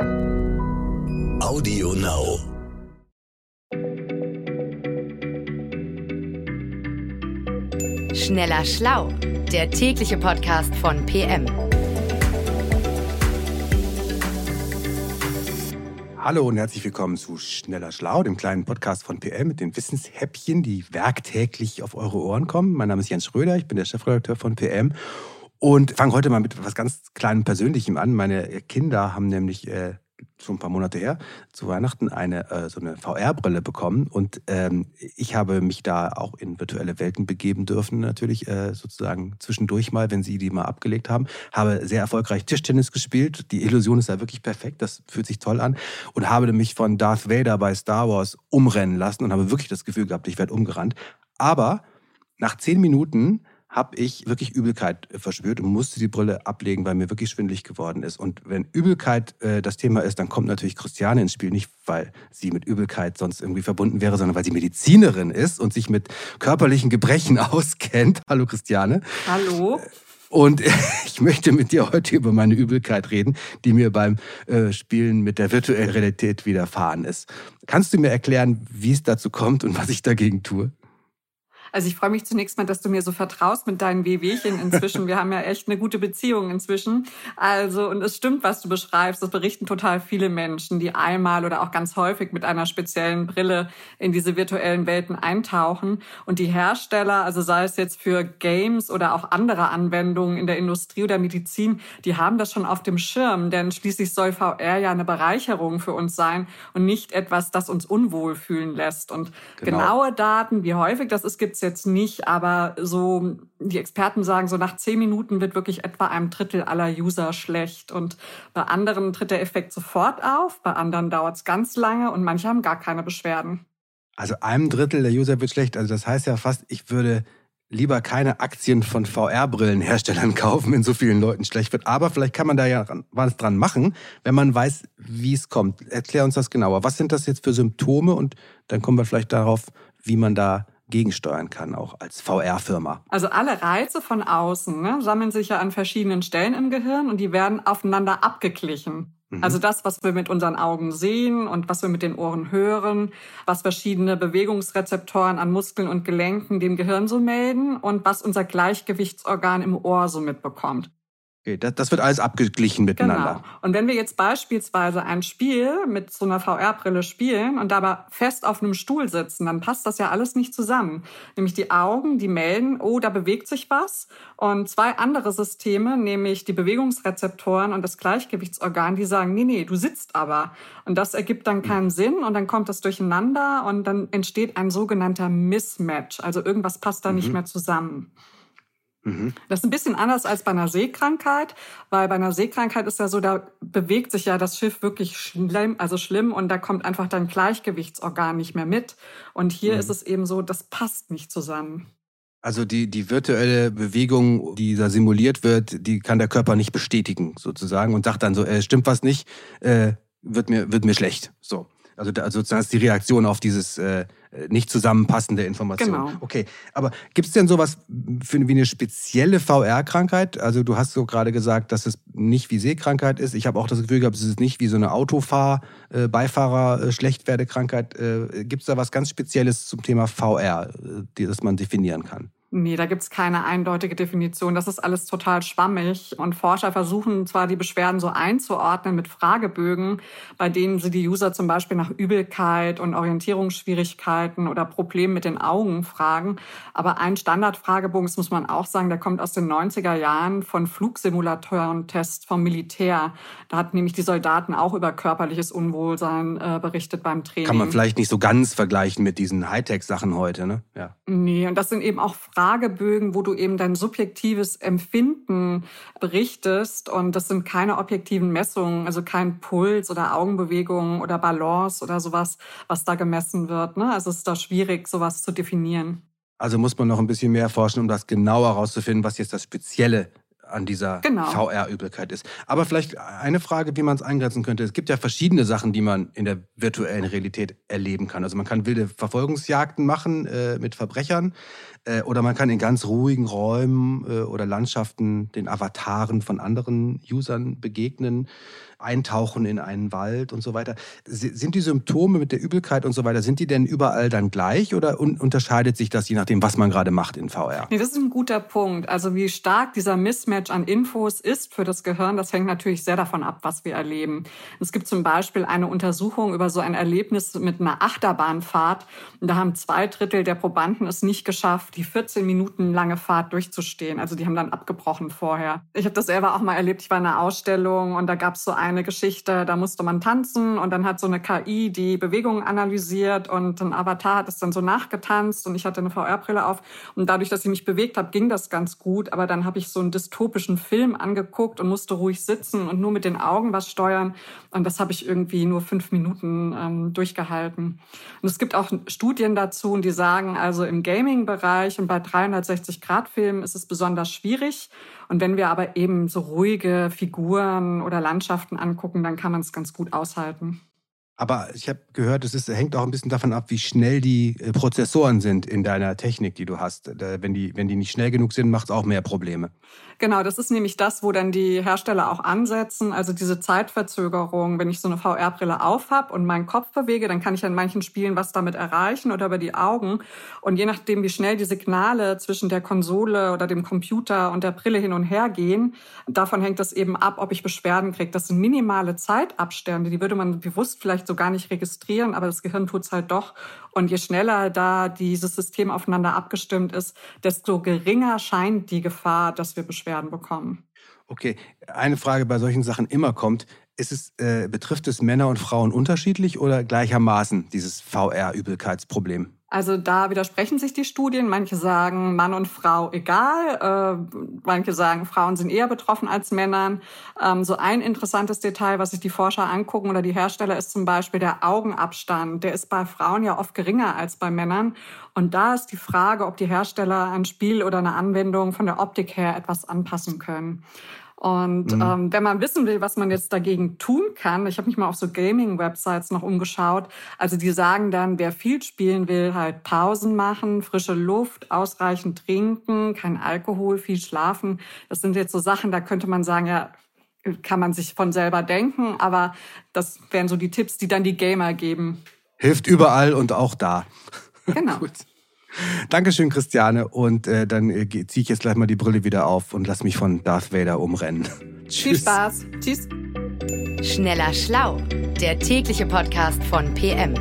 Audio Now. Schneller Schlau, der tägliche Podcast von PM. Hallo und herzlich willkommen zu Schneller Schlau, dem kleinen Podcast von PM mit den Wissenshäppchen, die werktäglich auf eure Ohren kommen. Mein Name ist Jens Schröder, ich bin der Chefredakteur von PM und fange heute mal mit etwas ganz kleinem Persönlichem an. Meine Kinder haben nämlich äh, schon ein paar Monate her, zu Weihnachten eine äh, so eine VR-Brille bekommen. Und ähm, ich habe mich da auch in virtuelle Welten begeben dürfen, natürlich äh, sozusagen zwischendurch mal, wenn sie die mal abgelegt haben. Habe sehr erfolgreich Tischtennis gespielt. Die Illusion ist da wirklich perfekt, das fühlt sich toll an. Und habe mich von Darth Vader bei Star Wars umrennen lassen und habe wirklich das Gefühl gehabt, ich werde umgerannt. Aber nach zehn Minuten habe ich wirklich Übelkeit äh, verspürt und musste die Brille ablegen, weil mir wirklich schwindlig geworden ist. Und wenn Übelkeit äh, das Thema ist, dann kommt natürlich Christiane ins Spiel. Nicht, weil sie mit Übelkeit sonst irgendwie verbunden wäre, sondern weil sie Medizinerin ist und sich mit körperlichen Gebrechen auskennt. Hallo Christiane. Hallo. Und ich möchte mit dir heute über meine Übelkeit reden, die mir beim äh, Spielen mit der virtuellen Realität widerfahren ist. Kannst du mir erklären, wie es dazu kommt und was ich dagegen tue? Also ich freue mich zunächst mal, dass du mir so vertraust mit deinen Wehwehchen inzwischen. Wir haben ja echt eine gute Beziehung inzwischen. Also, und es stimmt, was du beschreibst. Das berichten total viele Menschen, die einmal oder auch ganz häufig mit einer speziellen Brille in diese virtuellen Welten eintauchen. Und die Hersteller, also sei es jetzt für Games oder auch andere Anwendungen in der Industrie oder Medizin, die haben das schon auf dem Schirm. Denn schließlich soll VR ja eine Bereicherung für uns sein und nicht etwas, das uns unwohl fühlen lässt. Und genau. genaue Daten, wie häufig das ist, gibt jetzt nicht, aber so die Experten sagen, so nach zehn Minuten wird wirklich etwa einem Drittel aller User schlecht. Und bei anderen tritt der Effekt sofort auf, bei anderen dauert es ganz lange und manche haben gar keine Beschwerden. Also einem Drittel der User wird schlecht. Also das heißt ja fast, ich würde lieber keine Aktien von VR-Brillenherstellern kaufen, wenn so vielen Leuten schlecht wird. Aber vielleicht kann man da ja was dran machen, wenn man weiß, wie es kommt. Erklär uns das genauer. Was sind das jetzt für Symptome? Und dann kommen wir vielleicht darauf, wie man da gegensteuern kann, auch als VR-Firma. Also alle Reize von außen ne, sammeln sich ja an verschiedenen Stellen im Gehirn und die werden aufeinander abgeglichen. Mhm. Also das, was wir mit unseren Augen sehen und was wir mit den Ohren hören, was verschiedene Bewegungsrezeptoren an Muskeln und Gelenken dem Gehirn so melden und was unser Gleichgewichtsorgan im Ohr so mitbekommt. Okay, das, das wird alles abgeglichen miteinander. Genau. Und wenn wir jetzt beispielsweise ein Spiel mit so einer VR-Brille spielen und dabei fest auf einem Stuhl sitzen, dann passt das ja alles nicht zusammen. Nämlich die Augen, die melden, oh, da bewegt sich was. Und zwei andere Systeme, nämlich die Bewegungsrezeptoren und das Gleichgewichtsorgan, die sagen, nee, nee, du sitzt aber. Und das ergibt dann keinen. Sinn und dann kommt das durcheinander und dann entsteht ein sogenannter Mismatch. Also irgendwas passt da mhm. nicht mehr zusammen. Mhm. Das ist ein bisschen anders als bei einer Seekrankheit, weil bei einer Seekrankheit ist ja so, da bewegt sich ja das Schiff wirklich schlimm, also schlimm und da kommt einfach dein Gleichgewichtsorgan nicht mehr mit. Und hier mhm. ist es eben so, das passt nicht zusammen. Also die, die virtuelle Bewegung, die da simuliert wird, die kann der Körper nicht bestätigen sozusagen und sagt dann so, äh, stimmt was nicht, äh, wird mir, wird mir schlecht. So. Also, da, sozusagen ist die Reaktion auf dieses äh, nicht zusammenpassende Information. Genau. Okay, aber gibt es denn sowas für, wie eine spezielle VR-Krankheit? Also du hast so gerade gesagt, dass es nicht wie Sehkrankheit ist. Ich habe auch das Gefühl gehabt, es ist nicht wie so eine Autofahr-, äh, Beifahrer-Schlechtwerdekrankheit. Äh, gibt es da was ganz Spezielles zum Thema VR, äh, das man definieren kann? Nee, da gibt's keine eindeutige Definition. Das ist alles total schwammig. Und Forscher versuchen zwar, die Beschwerden so einzuordnen mit Fragebögen, bei denen sie die User zum Beispiel nach Übelkeit und Orientierungsschwierigkeiten oder Problemen mit den Augen fragen. Aber ein Standardfragebogen, das muss man auch sagen, der kommt aus den 90er Jahren von Flugsimulatoren-Tests vom Militär. Da hat nämlich die Soldaten auch über körperliches Unwohlsein äh, berichtet beim Training. Kann man vielleicht nicht so ganz vergleichen mit diesen Hightech-Sachen heute, ne? Ja. Nee, und das sind eben auch Fragebögen, wo du eben dein subjektives Empfinden berichtest. Und das sind keine objektiven Messungen, also kein Puls oder Augenbewegungen oder Balance oder sowas, was da gemessen wird. Ne? Also es ist da schwierig, sowas zu definieren. Also muss man noch ein bisschen mehr forschen, um das genauer herauszufinden, was jetzt das Spezielle an dieser genau. VR-Übelkeit ist. Aber vielleicht eine Frage, wie man es eingrenzen könnte. Es gibt ja verschiedene Sachen, die man in der virtuellen Realität erleben kann. Also man kann wilde Verfolgungsjagden machen äh, mit Verbrechern äh, oder man kann in ganz ruhigen Räumen äh, oder Landschaften den Avataren von anderen Usern begegnen. eintauchen in einen Wald und so weiter. Sind die Symptome mit der Übelkeit und so weiter, sind die denn überall dann gleich oder un unterscheidet sich das je nachdem, was man gerade macht in VR? Nee, das ist ein guter Punkt. Also wie stark dieser Mismatch an Infos ist für das Gehirn, das hängt natürlich sehr davon ab, was wir erleben. Es gibt zum Beispiel eine Untersuchung über so ein Erlebnis mit einer Achterbahnfahrt. Und da haben zwei Drittel der Probanden es nicht geschafft, die 14 Minuten lange Fahrt durchzustehen. Also die haben dann abgebrochen vorher. Ich habe das selber auch mal erlebt. Ich war in einer Ausstellung und da gab es so eine Geschichte, da musste man tanzen und dann hat so eine KI die Bewegungen analysiert und ein Avatar hat es dann so nachgetanzt und ich hatte eine VR-Brille auf. Und dadurch, dass ich mich bewegt habe, ging das ganz gut. Aber dann habe ich so einen dystopischen Film angeguckt und musste ruhig sitzen und nur mit den Augen was steuern. Und das habe ich irgendwie nur fünf Minuten ähm, durchgehalten. Und es gibt auch Studien dazu, die sagen, also im Gaming-Bereich und bei 360-Grad-Filmen ist es besonders schwierig. Und wenn wir aber eben so ruhige Figuren oder Landschaften angucken, dann kann man es ganz gut aushalten. Aber ich habe gehört, es hängt auch ein bisschen davon ab, wie schnell die äh, Prozessoren sind in deiner Technik, die du hast. Wenn die, wenn die nicht schnell genug sind, macht es auch mehr Probleme. Genau, das ist nämlich das, wo dann die Hersteller auch ansetzen. Also diese Zeitverzögerung, wenn ich so eine VR-Brille aufhab und meinen Kopf bewege, dann kann ich in manchen Spielen was damit erreichen oder über die Augen. Und je nachdem, wie schnell die Signale zwischen der Konsole oder dem Computer und der Brille hin und her gehen, davon hängt das eben ab, ob ich Beschwerden kriege. Das sind minimale Zeitabstände, die würde man bewusst vielleicht so gar nicht registrieren, aber das Gehirn tut's halt doch. Und je schneller da dieses System aufeinander abgestimmt ist, desto geringer scheint die Gefahr, dass wir Beschwerden Beschwerden bekommen. Okay, eine Frage bei solchen Sachen immer kommt, ist es, äh, betrifft es Männer und Frauen unterschiedlich oder gleichermaßen dieses VR-Übelkeitsproblem? Also da widersprechen sich die Studien. Manche sagen Mann und Frau egal. Äh, manche sagen Frauen sind eher betroffen als Männern. Ähm, so ein interessantes Detail, was sich die Forscher angucken oder die Hersteller, ist zum Beispiel der Augenabstand. Der ist bei Frauen ja oft geringer als bei Männern. Und da ist die Frage, ob die Hersteller ein Spiel oder eine Anwendung von der Optik her etwas anpassen können. Und mhm. ähm, wenn man wissen will, was man jetzt dagegen tun kann, ich habe mich mal auf so Gaming-Websites noch umgeschaut. Also die sagen dann, wer viel spielen will, halt Pausen machen, frische Luft, ausreichend trinken, kein Alkohol, viel schlafen. Das sind jetzt so Sachen, da könnte man sagen, ja, kann man sich von selber denken, aber das wären so die Tipps, die dann die Gamer geben. Hilft überall und auch da. Genau. Gut. Dankeschön, Christiane. Und äh, dann äh, ziehe ich jetzt gleich mal die Brille wieder auf und lass mich von Darth Vader umrennen. Tschüss. Viel Spaß. Tschüss. Schneller Schlau, der tägliche Podcast von PM.